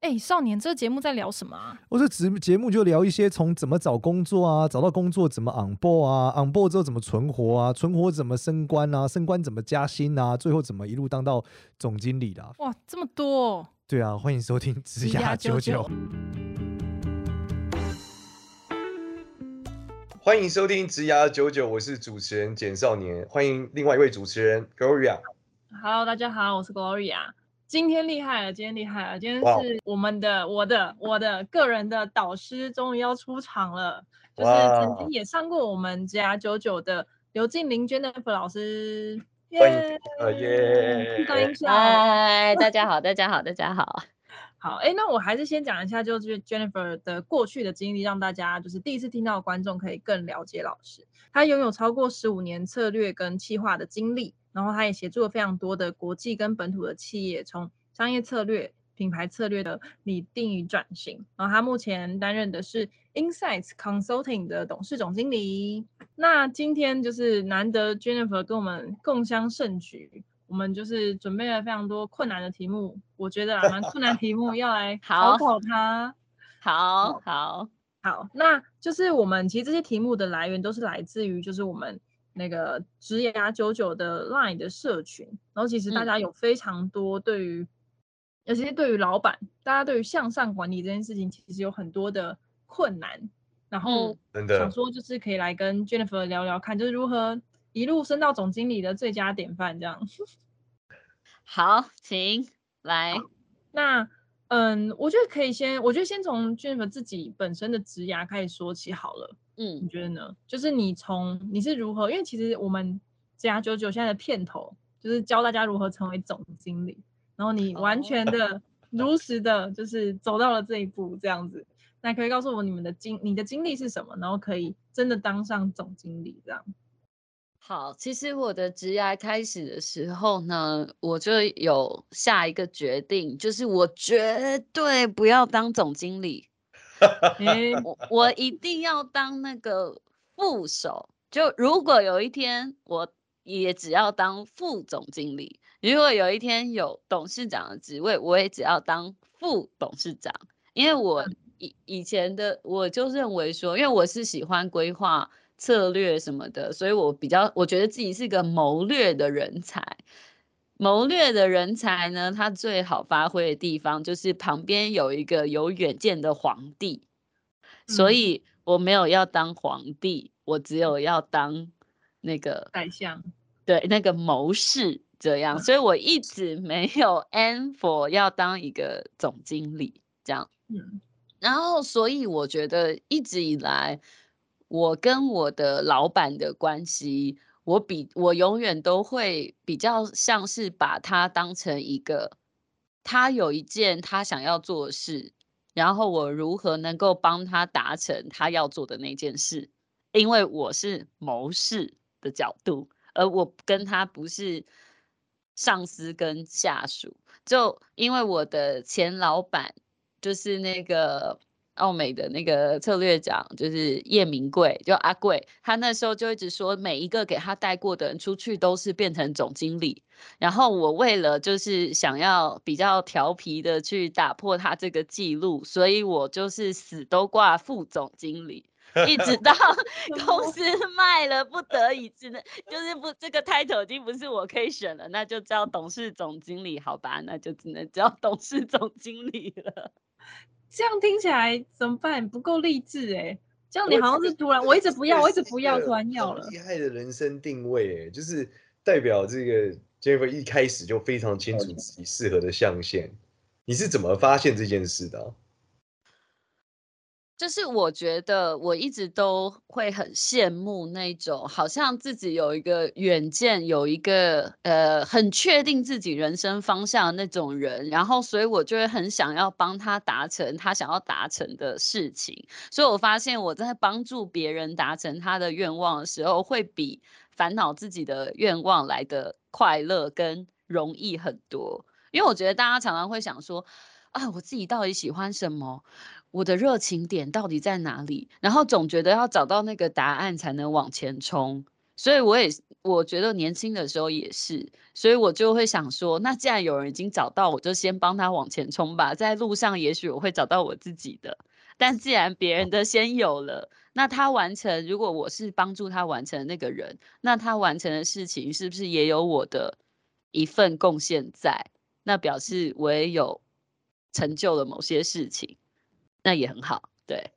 哎、欸，少年，这个节目在聊什么啊？我这节节目就聊一些从怎么找工作啊，找到工作怎么 on board 啊，on board 之后怎么存活啊，存活怎么升官啊，升官怎么加薪啊，最后怎么一路当到总经理的、啊。哇，这么多！对啊，欢迎收听职涯九九。欢迎收听职涯九九，我是主持人简少年，欢迎另外一位主持人 Gloria。Hello，大家好，我是 Gloria。今天厉害了，今天厉害了，今天是我们的、Wow. 我的、我的个人的导师终于要出场了就是曾经也上过我们职涯九九的刘静玲 Jennifer 老师，耶，耶，欢迎，嗨，大家好，大家好，大家好，好，哎，那我还是先讲一下，就是 Jennifer 的过去的经历，让大家就是第一次听到的观众可以更了解老师，他拥有超过十五年策略跟企划的经历。然后他也协助了非常多的国际跟本土的企业，从商业策略、品牌策略的拟定与转型。然后他目前担任的是 Insights Consulting 的董事总经理。那今天就是难得 Jennifer 跟我们共襄盛举，我们就是准备了非常多困难的题目，我觉得蛮困难题目要来 考考他。好好好，好，那就是我们其实这些题目的来源都是来自于就是我们。那个职涯九九的 Line 的社群，然后其实大家有非常多对于，嗯、尤其是对于老板，大家对于向上管理这件事情，其实有很多的困难。然后想说就是可以来跟 Jennifer 聊聊看，就是如何一路升到总经理的最佳典范这样。好，请来。那嗯，我觉得可以先，我觉得先从 Jennifer 自己本身的职涯开始说起好了。嗯，你觉得呢？就是你从你是如何？因为其实我们职涯九九现在的片头就是教大家如何成为总经理，然后你完全的如实的，就是走到了这一步这样子。那可以告诉我你们的经你的经历是什么？然后可以真的当上总经理这样。好，其实我的职涯开始的时候呢，我就有下一个决定，就是我绝对不要当总经理。我我一定要当那个副手，就如果有一天我也只要当副总经理，如果有一天有董事长的职位，我也只要当副董事长，因为我以以前的我就认为说，因为我是喜欢规划策略什么的，所以我比较我觉得自己是个谋略的人才。谋略的人才呢，他最好发挥的地方就是旁边有一个有远见的皇帝，嗯，所以我没有要当皇帝，我只有要当那个宰相，对，那个谋士这样，所以我一直没有 aim for 要当一个总经理这样，嗯，然后所以我觉得一直以来我跟我的老板的关系。我比我永远都会比较像是把他当成一个，他有一件他想要做的事，然后我如何能够帮他达成他要做的那件事，因为我是谋士的角度，而我跟他不是上司跟下属，就因为我的前老板就是那个。奥美的那个策略长就是叶明贵，就阿贵，他那时候就一直说，每一个给他带过的人出去都是变成总经理。然后我为了就是想要比较调皮的去打破他这个记录，所以我就是死都挂副总经理，一直到 公司卖了，不得已只能就是不这个 title 已经不是我可以选了，那就叫董事总经理，好吧，那就只能叫董事总经理了。这样听起来怎么办？不够励志哎！这样你好像是突然，我一直不要，我一直不要，突然要了。厉害的人生定位哎，就是代表这个 Jennifer 一开始就非常清楚自己适合的象限。你是怎么发现这件事的啊？就是我觉得我一直都会很羡慕那种好像自己有一个远见，有一个呃很确定自己人生方向的那种人，然后所以我就会很想要帮他达成他想要达成的事情。所以我发现我在帮助别人达成他的愿望的时候，会比烦恼自己的愿望来的快乐跟容易很多。因为我觉得大家常常会想说，啊，我自己到底喜欢什么？我的热情点到底在哪里？然后总觉得要找到那个答案才能往前冲，所以我也我觉得年轻的时候也是，所以我就会想说，那既然有人已经找到，我就先帮他往前冲吧。在路上，也许我会找到我自己的。但既然别人的先有了，那他完成，如果我是帮助他完成那个人，那他完成的事情是不是也有我的一份贡献在？那表示我也有成就了某些事情，那也很好。对。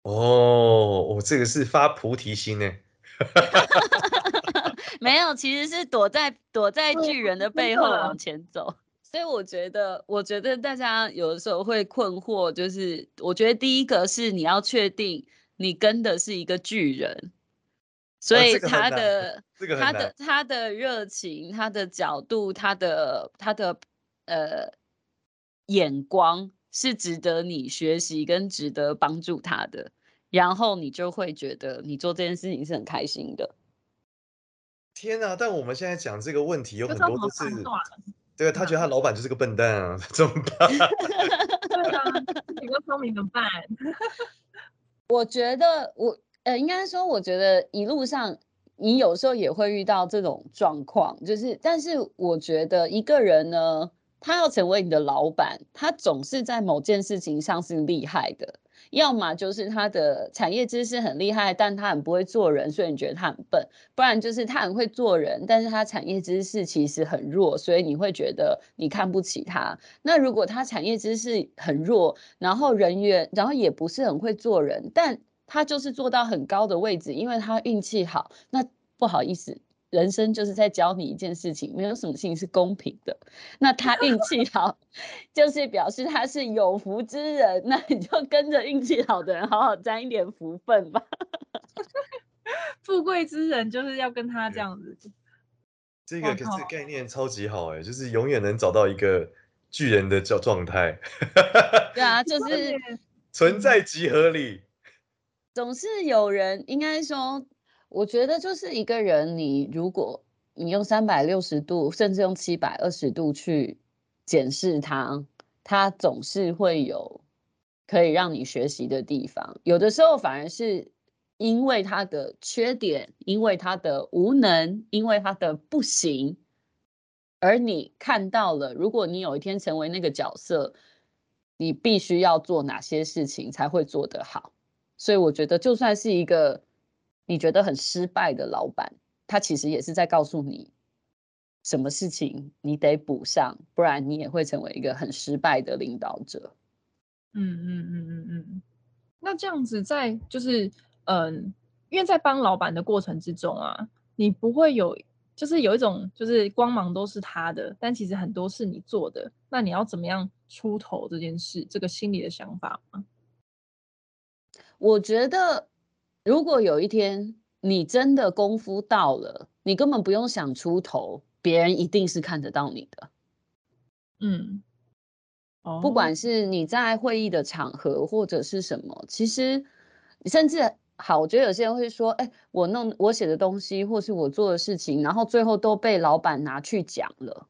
哦，我这个是发菩提心呢。没有，其实是躲在躲在巨人的背后往前走。所以我觉得，我觉得大家有的时候会困惑，就是我觉得第一个是你要确定你跟的是一个巨人，所以他的、这个、他的他的热情、他的角度、他的他的呃眼光是值得你学习跟值得帮助他的。然后你就会觉得你做这件事情是很开心的。天啊！但我们现在讲这个问题有很多都是，对啊，他觉得他老板就是个笨蛋啊，怎么办？对啊，你个聪明怎么办？我觉得我呃，应该说，我觉得一路上你有时候也会遇到这种状况，就是，但是我觉得一个人呢，他要成为你的老板，他总是在某件事情上是厉害的。要么就是他的产业知识很厉害，但他很不会做人，所以你觉得他很笨；不然就是他很会做人，但是他产业知识其实很弱，所以你会觉得你看不起他。那如果他产业知识很弱，然后人员，然后也不是很会做人，但他就是做到很高的位置，因为他运气好，那不好意思。人生就是在教你一件事情，没有什么事情是公平的。那他运气 好，就是表示他是有福之人，那你就跟着运气好的人好好沾一点福分吧。富贵之人就是要跟他这样子。这个可是概念超级好哎，就是永远能找到一个巨人的状状态。对啊，就是存在即合理。总是有人应该说。我觉得就是一个人，你如果你用三百六十度，甚至用七百二十度去检视他，他总是会有可以让你学习的地方。有的时候反而是因为他的缺点，因为他的无能，因为他的不行，而你看到了，如果你有一天成为那个角色，你必须要做哪些事情才会做得好。所以我觉得，就算是一个。你觉得很失败的老板，他其实也是在告诉你，什么事情你得补上，不然你也会成为一个很失败的领导者。嗯嗯嗯嗯嗯。那这样子在就是嗯，因为在帮老板的过程之中啊，你不会有就是有一种就是光芒都是他的，但其实很多是你做的。那你要怎么样出头这件事，这个心里的想法吗？我觉得。如果有一天你真的功夫到了，你根本不用想出头，别人一定是看得到你的。嗯，哦，不管是你在会议的场合或者是什么，其实甚至好，我觉得有些人会说，哎，我弄我写的东西或是我做的事情，然后最后都被老板拿去讲了。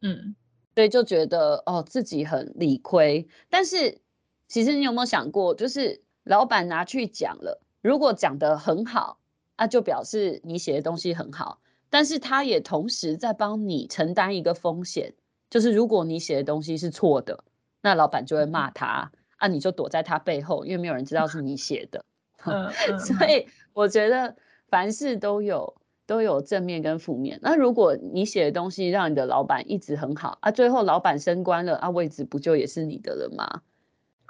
嗯，所以就觉得哦自己很理亏。但是其实你有没有想过，就是老板拿去讲了。如果讲得很好，那、啊、就表示你写的东西很好，但是他也同时在帮你承担一个风险，就是如果你写的东西是错的，那老板就会骂他，啊，你就躲在他背后，因为没有人知道是你写的。所以我觉得凡事都有都有正面跟负面。那如果你写的东西让你的老板一直很好，啊，最后老板升官了，啊，位置不就也是你的了吗？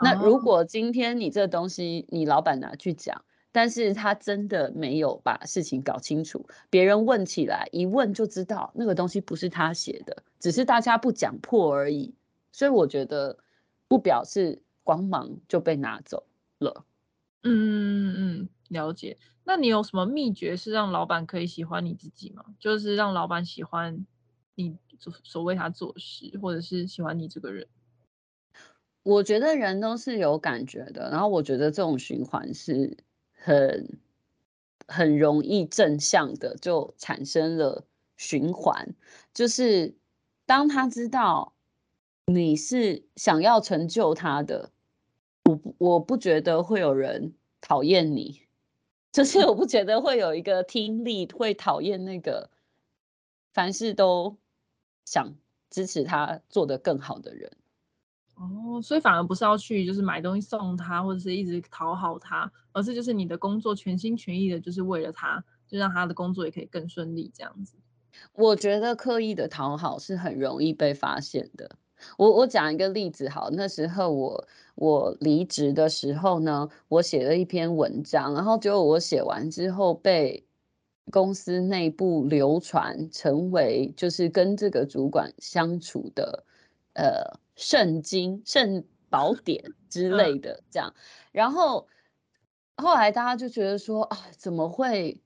那如果今天你这东西你老板拿去讲。但是他真的没有把事情搞清楚，别人问起来一问就知道那个东西不是他写的，只是大家不讲破而已。所以我觉得不表示光芒就被拿走了。嗯嗯嗯，了解。那你有什么秘诀是让老板可以喜欢你自己吗？就是让老板喜欢你所所为他做事，或者是喜欢你这个人？我觉得人都是有感觉的，然后我觉得这种循环是。很很容易正向的就产生了循环，就是当他知道你是想要成就他的，我不我不觉得会有人讨厌你，就是我不觉得会有一个听力会讨厌那个凡事都想支持他做得更好的人。哦，所以反而不是要去就是买东西送他，或者是一直讨好他，而是就是你的工作全心全意的，就是为了他，就让他的工作也可以更顺利这样子。我觉得刻意的讨好是很容易被发现的。我我讲一个例子好，那时候我我离职的时候呢，我写了一篇文章，然后结果我写完之后被公司内部流传成为就是跟这个主管相处的呃圣经、圣宝典之类的这样，然后后来大家就觉得说啊，怎么会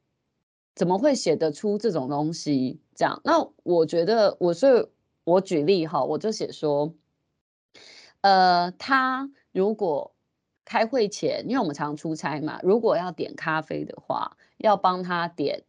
怎么会写得出这种东西？这样，那我觉得我是。我举例哈，我就写说，呃，他如果开会前，因为我们常出差嘛，如果要点咖啡的话，要帮他点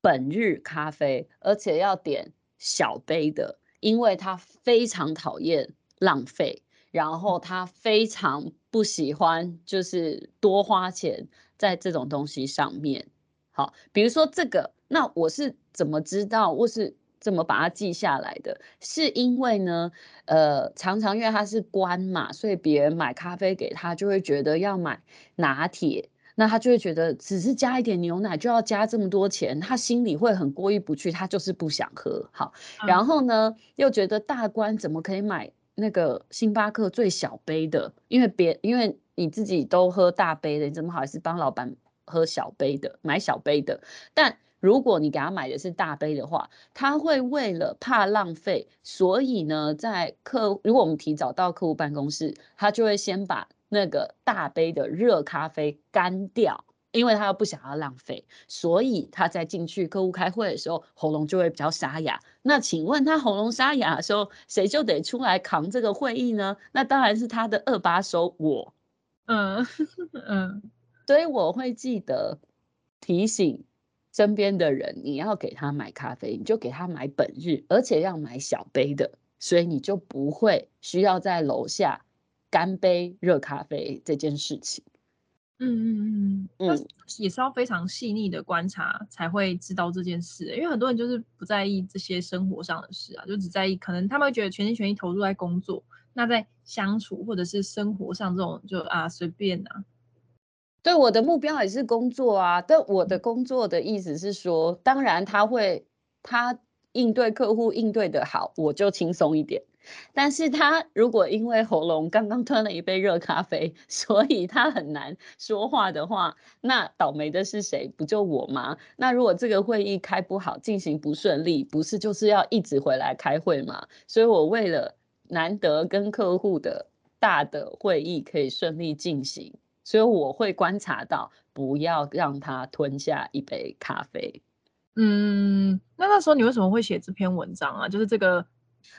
本日咖啡，而且要点小杯的，因为他非常讨厌浪费，然后他非常不喜欢就是多花钱在这种东西上面。好，比如说这个，那我是怎么知道我是？怎么把它记下来的？是因为呢，呃，常常因为他是官嘛，所以别人买咖啡给他就会觉得要买拿铁，那他就会觉得只是加一点牛奶就要加这么多钱，他心里会很过意不去，他就是不想喝。好，然后呢，又觉得大官怎么可以买那个星巴克最小杯的？因为别因为你自己都喝大杯的，你怎么好意思帮老板喝小杯的，买小杯的？但如果你给他买的是大杯的话，他会为了怕浪费，所以呢，在客如果我们提早到客户办公室，他就会先把那个大杯的热咖啡干掉，因为他又不想要浪费，所以他在进去客户开会的时候，喉咙就会比较沙哑。那请问他喉咙沙哑的时候，谁就得出来扛这个会议呢？那当然是他的二把手我。嗯 嗯，所以我会记得提醒。身边的人，你要给他买咖啡，你就给他买本日，而且要买小杯的，所以你就不会需要在楼下干杯热咖啡这件事情。嗯嗯嗯嗯，也是要非常细腻的观察才会知道这件事，因为很多人就是不在意这些生活上的事啊，就只在意可能他们会觉得全心全意投入在工作，那在相处或者是生活上这种就啊随便啊。对，我的目标也是工作啊，但我的工作的意思是说，当然他会，他应对客户应对的好，我就轻松一点。但是他如果因为喉咙刚刚吞了一杯热咖啡，所以他很难说话的话，那倒霉的是谁？不就我吗？那如果这个会议开不好，进行不顺利，不是就是要一直回来开会吗？所以我为了难得跟客户的大的会议可以顺利进行。所以我会观察到，不要让他吞下一杯咖啡。嗯，那那时候你为什么会写这篇文章啊？就是这个，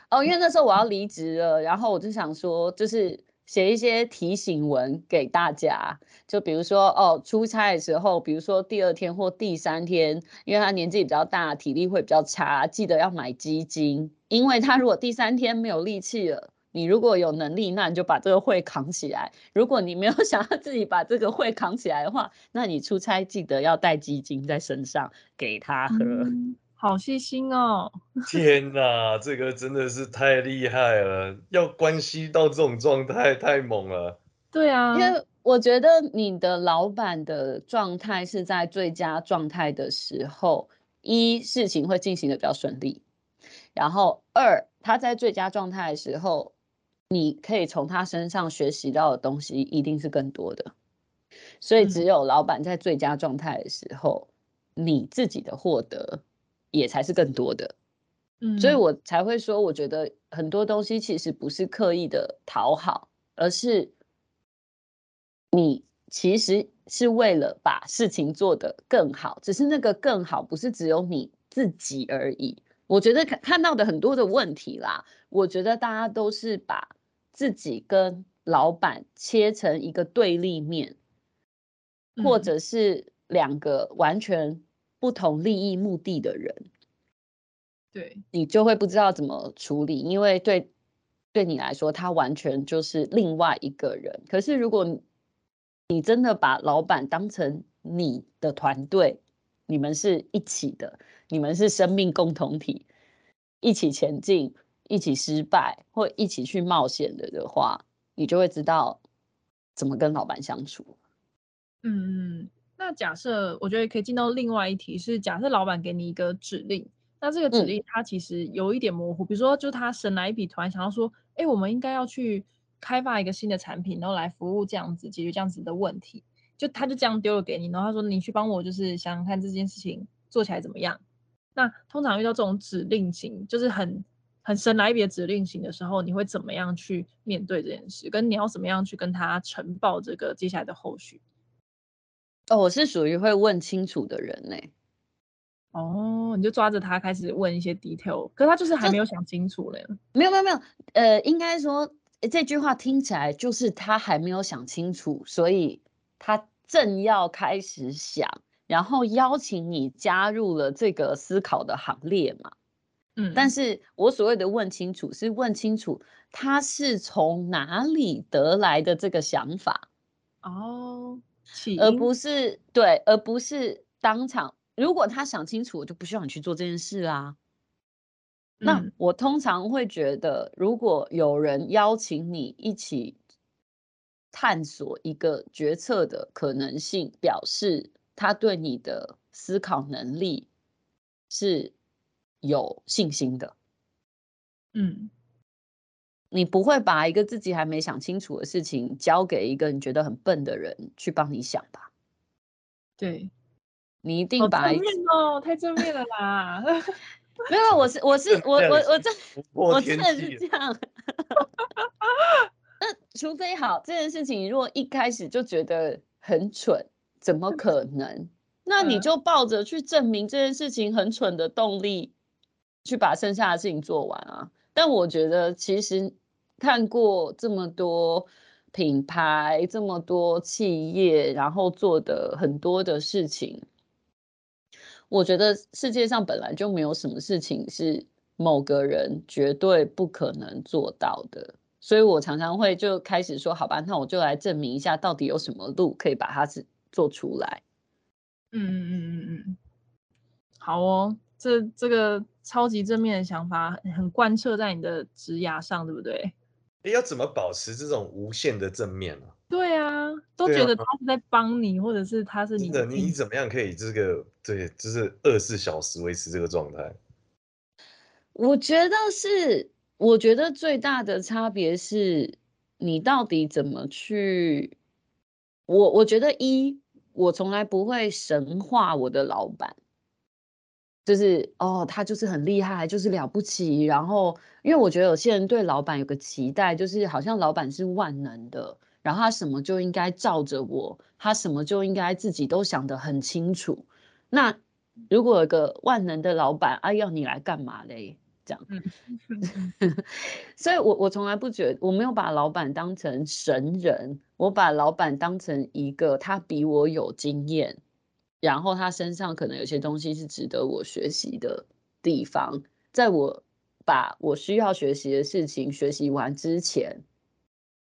哦，因为那时候我要离职了，然后我就想说，就是写一些提醒文给大家，就比如说，哦，出差的时候，比如说第二天或第三天，因为他年纪比较大，体力会比较差，记得要买基金，因为他如果第三天没有力气了。你如果有能力，那你就把这个会扛起来；如果你没有想要自己把这个会扛起来的话，那你出差记得要带基金在身上给他喝。嗯，好细心哦！天哪，这个真的是太厉害了，要关系到这种状态，太猛了。对啊，因为我觉得你的老板的状态是在最佳状态的时候，一事情会进行的比较顺利，然后二他在最佳状态的时候。你可以从他身上学习到的东西一定是更多的，所以只有老板在最佳状态的时候，嗯、你自己的获得也才是更多的。嗯，所以我才会说，我觉得很多东西其实不是刻意的讨好，而是你其实是为了把事情做得更好，只是那个更好不是只有你自己而已。我觉得看看到的很多的问题啦，我觉得大家都是把。自己跟老板切成一个对立面，或者是两个完全不同利益目的的人，对，你就会不知道怎么处理，因为对对你来说，他完全就是另外一个人。可是如果你真的把老板当成你的团队，你们是一起的，你们是生命共同体，一起前进，一起失败，或一起去冒险的的话，你就会知道怎么跟老板相处。嗯，那假设我觉得可以进到另外一题是，假设老板给你一个指令，那这个指令它其实有一点模糊，嗯、比如说就是他神来一笔，突然想要说，哎，我们应该要去。开发一个新的产品，然后来服务这样子，解决这样子的问题，就他就这样丢了给你，然后他说你去帮我，就是想想看这件事情做起来怎么样。那通常遇到这种指令型，就是很很神来一笔的指令型的时候，你会怎么样去面对这件事？跟你要怎么样去跟他呈报这个接下来的后续？哦，我是属于会问清楚的人呢。哦，你就抓着他开始问一些 detail，可是他就是还没有想清楚嘞。没有没有没有，呃，应该说。这句话听起来就是他还没有想清楚，所以他正要开始想，然后邀请你加入了这个思考的行列嘛。嗯，但是我所谓的问清楚，是问清楚他是从哪里得来的这个想法哦，而不是对，而不是当场。如果他想清楚，我就不需要你去做这件事啊。那我通常会觉得，如果有人邀请你一起探索一个决策的可能性，表示他对你的思考能力是有信心的。嗯，你不会把一个自己还没想清楚的事情交给一个你觉得很笨的人去帮你想吧？对，你一定把正面哦，太正面了啦。没有，我是我是我我我这我真的是这样。那除非好这件事情，如果一开始就觉得很蠢，怎么可能？那你就抱着去证明这件事情很蠢的动力，去把剩下的事情做完啊。但我觉得，其实看过这么多品牌，这么多企业，然后做的很多的事情。我觉得世界上本来就没有什么事情是某个人绝对不可能做到的，所以我常常会就开始说，好吧，那我就来证明一下，到底有什么路可以把它做出来。嗯嗯嗯嗯嗯，好哦，这这个超级正面的想法很贯彻在你的职涯上，对不对？你要怎么保持这种无限的正面呢？对啊，都觉得他是在帮你，啊、或者是他是你的。你怎么样可以这个对，就是二十四小时维持这个状态？我觉得是，我觉得最大的差别是你到底怎么去。我我觉得一，我从来不会神化我的老板，就是哦，他就是很厉害，就是了不起。然后，因为我觉得有些人对老板有个期待，就是好像老板是万能的。然后他什么就应该照着我，他什么就应该自己都想得很清楚。那如果有个万能的老板，啊，要你来干嘛嘞？这样，所以我我从来不觉得，我没有把老板当成神人，我把老板当成一个他比我有经验，然后他身上可能有些东西是值得我学习的地方。在我把我需要学习的事情学习完之前。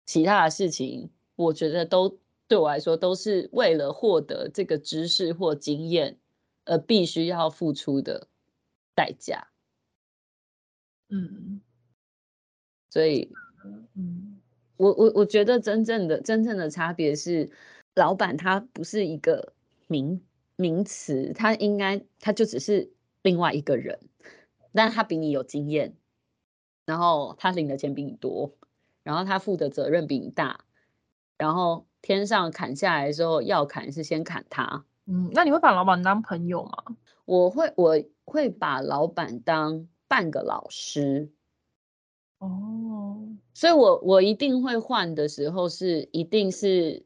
其他的事情，我觉得都对我来说都是为了获得这个知识或经验而必须要付出的代价。嗯，所以，嗯，我我我觉得真正的真正的差别是，老板他不是一个名名词，他应该他就只是另外一个人，但他比你有经验，然后他领的钱比你多。然后他负的责任比你大，然后天上砍下来的时候要砍是先砍他。嗯，那你会把老板当朋友吗？我会，我会把老板当半个老师。哦，所以我我一定会换的时候是一定是，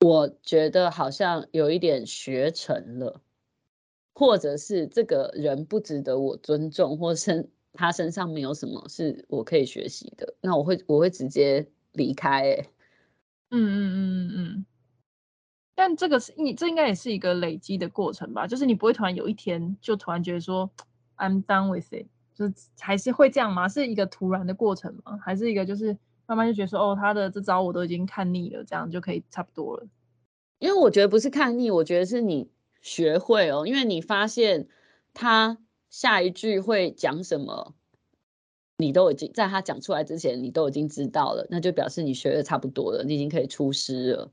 我觉得好像有一点学成了，或者是这个人不值得我尊重，或是。他身上没有什么是我可以学习的，那我会我会直接离开、嗯嗯嗯嗯嗯。但这个是你这应该也是一个累积的过程吧？就是你不会突然有一天就突然觉得说 I'm done with it，就是还是会这样吗？是一个突然的过程吗？还是一个就是慢慢就觉得说，哦，他的这招我都已经看腻了，这样就可以差不多了。因为我觉得不是看腻，我觉得是你学会哦，因为你发现他下一句会讲什么，你都已经在他讲出来之前，你都已经知道了，那就表示你学的差不多了，你已经可以出师了。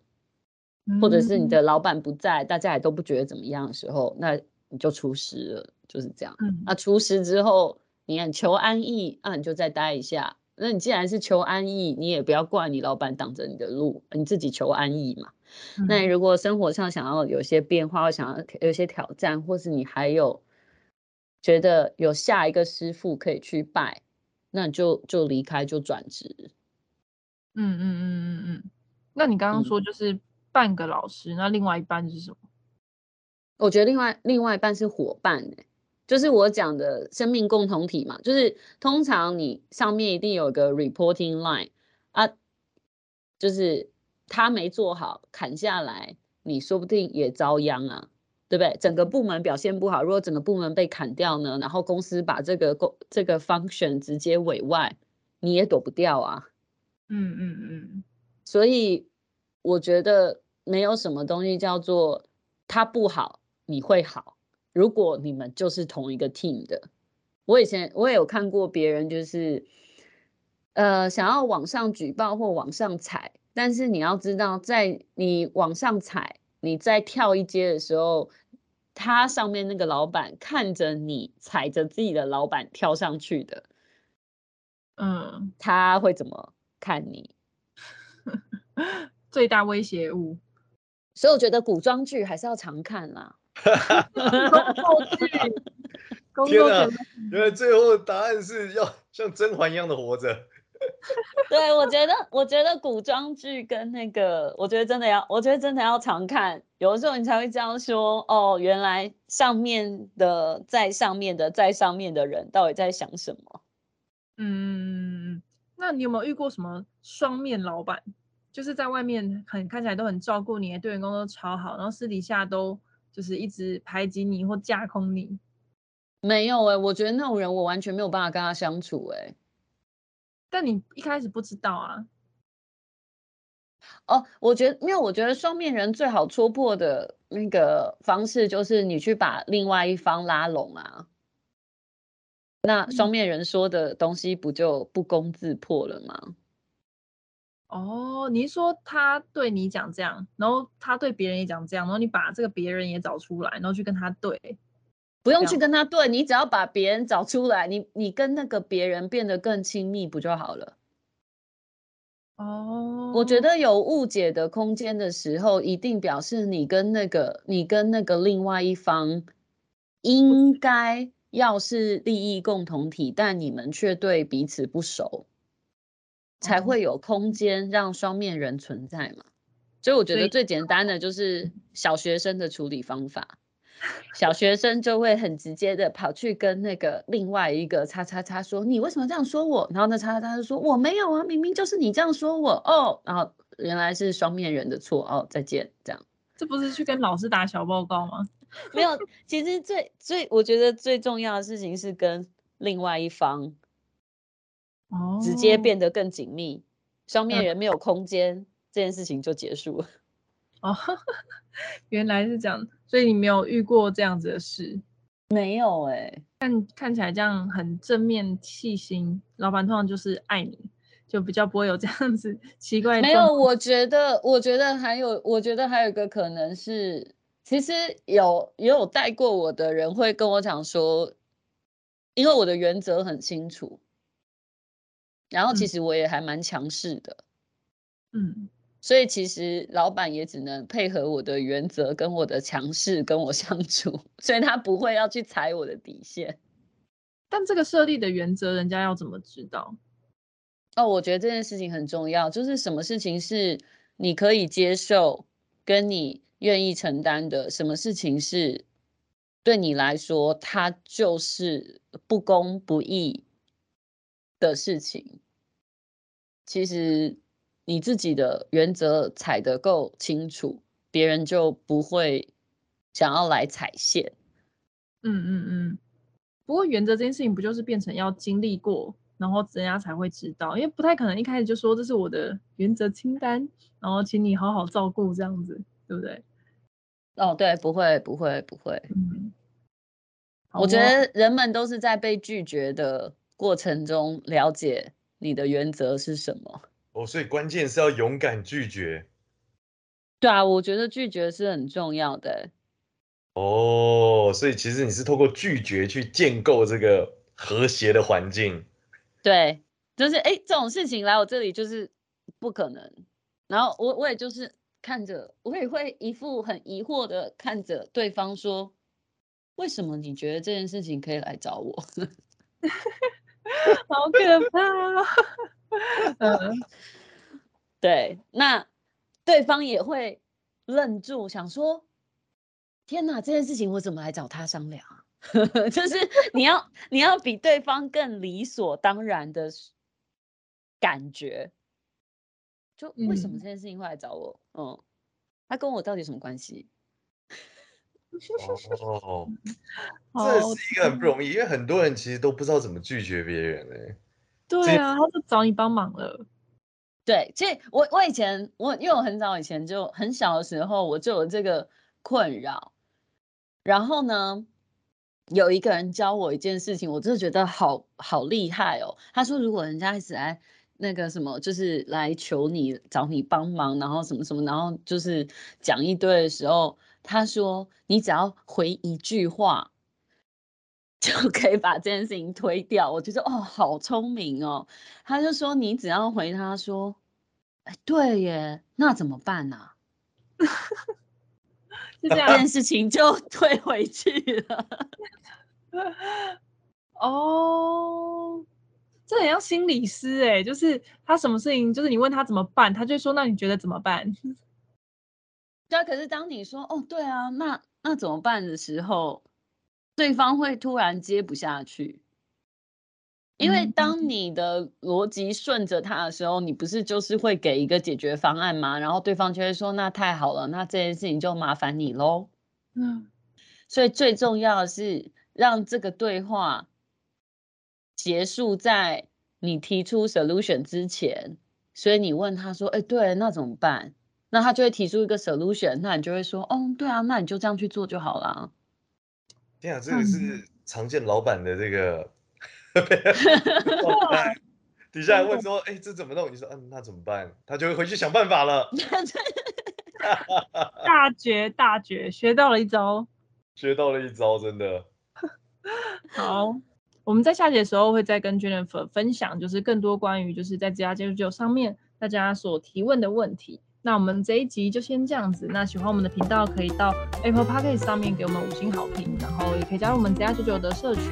嗯、或者是你的老板不在，大家也都不觉得怎么样的时候，那你就出师了，就是这样。嗯、那出师之后，你很求安逸，那、啊、你就再待一下。那你既然是求安逸，你也不要怪你老板挡着你的路，你自己求安逸嘛。嗯、那如果生活上想要有些变化，或想要有些挑战，或是你还有觉得有下一个师傅可以去拜，那你就就离开，就转职。嗯嗯嗯嗯嗯。那你刚刚说就是半个老师，嗯、那另外一半是什么？我觉得另外另外一半是伙伴、欸就是我讲的生命共同体嘛，就是通常你上面一定有个 reporting line 啊，就是他没做好砍下来，你说不定也遭殃啊，对不对？整个部门表现不好，如果整个部门被砍掉呢，然后公司把这个公这个 function 直接委外，你也躲不掉啊。嗯嗯嗯，所以我觉得没有什么东西叫做他不好，你会好。如果你们就是同一个 team 的，我以前我也有看过别人就是，呃，想要往上举报或往上踩，但是你要知道，在你往上踩，你再跳一阶的时候，他上面那个老板看着你踩着自己的老板跳上去的，嗯，他会怎么看你？最大威胁物，所以我觉得古装剧还是要常看啦。哈哈哈哈哈！天哪，原来最后的答案是要像甄嬛一样的活着。对，我觉得，我觉得古装剧跟那个，我觉得真的要，我觉得真的要常看，有的时候你才会这样说哦，原来上面的在上面的在上面的人到底在想什么？嗯，那你有没有遇过什么双面老板？就是在外面很看起来都很照顾你，对员工都超好，然后私底下都。就是一直排挤你或架空你，没有哎、欸，我觉得那种人我完全没有办法跟他相处哎、欸。但你一开始不知道啊？哦，我觉得没有，我觉得双面人最好戳破的那个方式就是你去把另外一方拉拢啊。那双面人说的东西不就不攻自破了吗？哦，你说他对你讲这样，然后他对别人也讲这样，然后你把这个别人也找出来，然后去跟他对，不用去跟他对，你只要把别人找出来，你你跟那个别人变得更亲密不就好了？哦，我觉得有误解的空间的时候，一定表示你跟那个你跟那个另外一方应该要是利益共同体，但你们却对彼此不熟。才会有空间让双面人存在嘛，所以我觉得最简单的就是小学生的处理方法，小学生就会很直接的跑去跟那个另外一个叉叉叉说，你为什么这样说我？然后那叉叉叉就说我没有啊，明明就是你这样说我哦，然后原来是双面人的错哦，再见，这样。这不是去跟老师打小报告吗？没有，其实最最我觉得最重要的事情是跟另外一方。直接变得更紧密，双面人没有空间，嗯、这件事情就结束了。哦，原来是这样，所以你没有遇过这样子的事？没有哎、欸，看看起来这样很正面、细心，老板通常就是爱你，就比较不会有这样子奇怪的。没有，我觉得，我觉得还有，我觉得还有一个可能是，其实有也有带过我的人会跟我讲说，因为我的原则很清楚。然后其实我也还蛮强势的，嗯，所以其实老板也只能配合我的原则跟我的强势跟我相处，所以他不会要去踩我的底线。但这个设立的原则，人家要怎么知道？哦，我觉得这件事情很重要，就是什么事情是你可以接受，跟你愿意承担的，什么事情是对你来说，它就是不公不义。的事情，其实你自己的原则踩得够清楚，别人就不会想要来踩线。嗯嗯嗯。不过原则这件事情，不就是变成要经历过然后人家才会知道，因为不太可能一开始就说这是我的原则清单，然后请你好好照顾这样子，对不对？哦，对，不会，不会，不会。嗯，我觉得人们都是在被拒绝的过程中了解你的原则是什么。哦，所以关键是要勇敢拒绝。对啊，我觉得拒绝是很重要的。哦，所以其实你是透过拒绝去建构这个和谐的环境。对，就是哎，这种事情来我这里就是不可能。然后我我也就是看着，我也会一副很疑惑的看着对方说：“为什么你觉得这件事情可以来找我？” 好可怕！嗯，对，那对方也会愣住，想说：“天哪，这件事情我怎么来找他商量？” 就是你要你要比对方更理所当然的感觉，就为什么这件事情会来找我？嗯，嗯，他跟我到底什么关系？哦，这是一个很不容易，因为很多人其实都不知道怎么拒绝别人哎。对啊，他就找你帮忙了。对，其实我我以前我因为我很早以前就很小的时候我就有这个困扰，然后呢，有一个人教我一件事情，我真的觉得好好厉害哦。他说，如果人家一直来那个什么，就是来求你找你帮忙，然后什么什么，然后就是讲一堆的时候，他说你只要回一句话，就可以把这件事情推掉。我觉得哦，好聪明哦。他就说你只要回他说，哎，对耶，那怎么办呢、啊？这件事情就 退回去了。哦，这很像心理师哎，就是他什么事情，就是你问他怎么办，他就说那你觉得怎么办？对啊，可是当你说哦对啊，那那怎么办的时候，对方会突然接不下去。因为当你的逻辑顺着他的时候，你不是就是会给一个解决方案吗？然后对方就会说：“那太好了，那这件事情就麻烦你喽。”嗯，所以最重要的是让这个对话结束在你提出 solution 之前。所以你问他说：“哎，对，那怎么办？”那他就会提出一个 solution，那你就会说：“哦，对啊，那你就这样去做就好了。”天啊，这个是常见老板的这个。底下还问说：“哎、欸，这怎么弄？”你说：“嗯，那怎么办？”他就会回去想办法了。大绝大绝，学到了一招，学到了一招，真的。好，我们在下节的时候会再跟 Jennifer 分享，就是更多关于就是在职涯戒毒救上面大家所提问的问题。那我们这一集就先这样子。那喜欢我们的频道，可以到 Apple Podcast 上面给我们五星好评，然后也可以加入我们 ZR 九九的社群，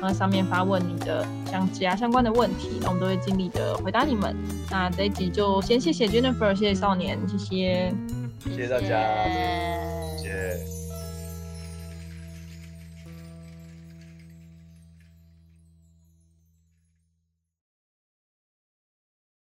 然后上面发问你的像职涯相关的问题，那我们都会尽力的回答你们。那这一集就先谢谢 Jennifer，谢谢少年，谢谢，谢谢大家。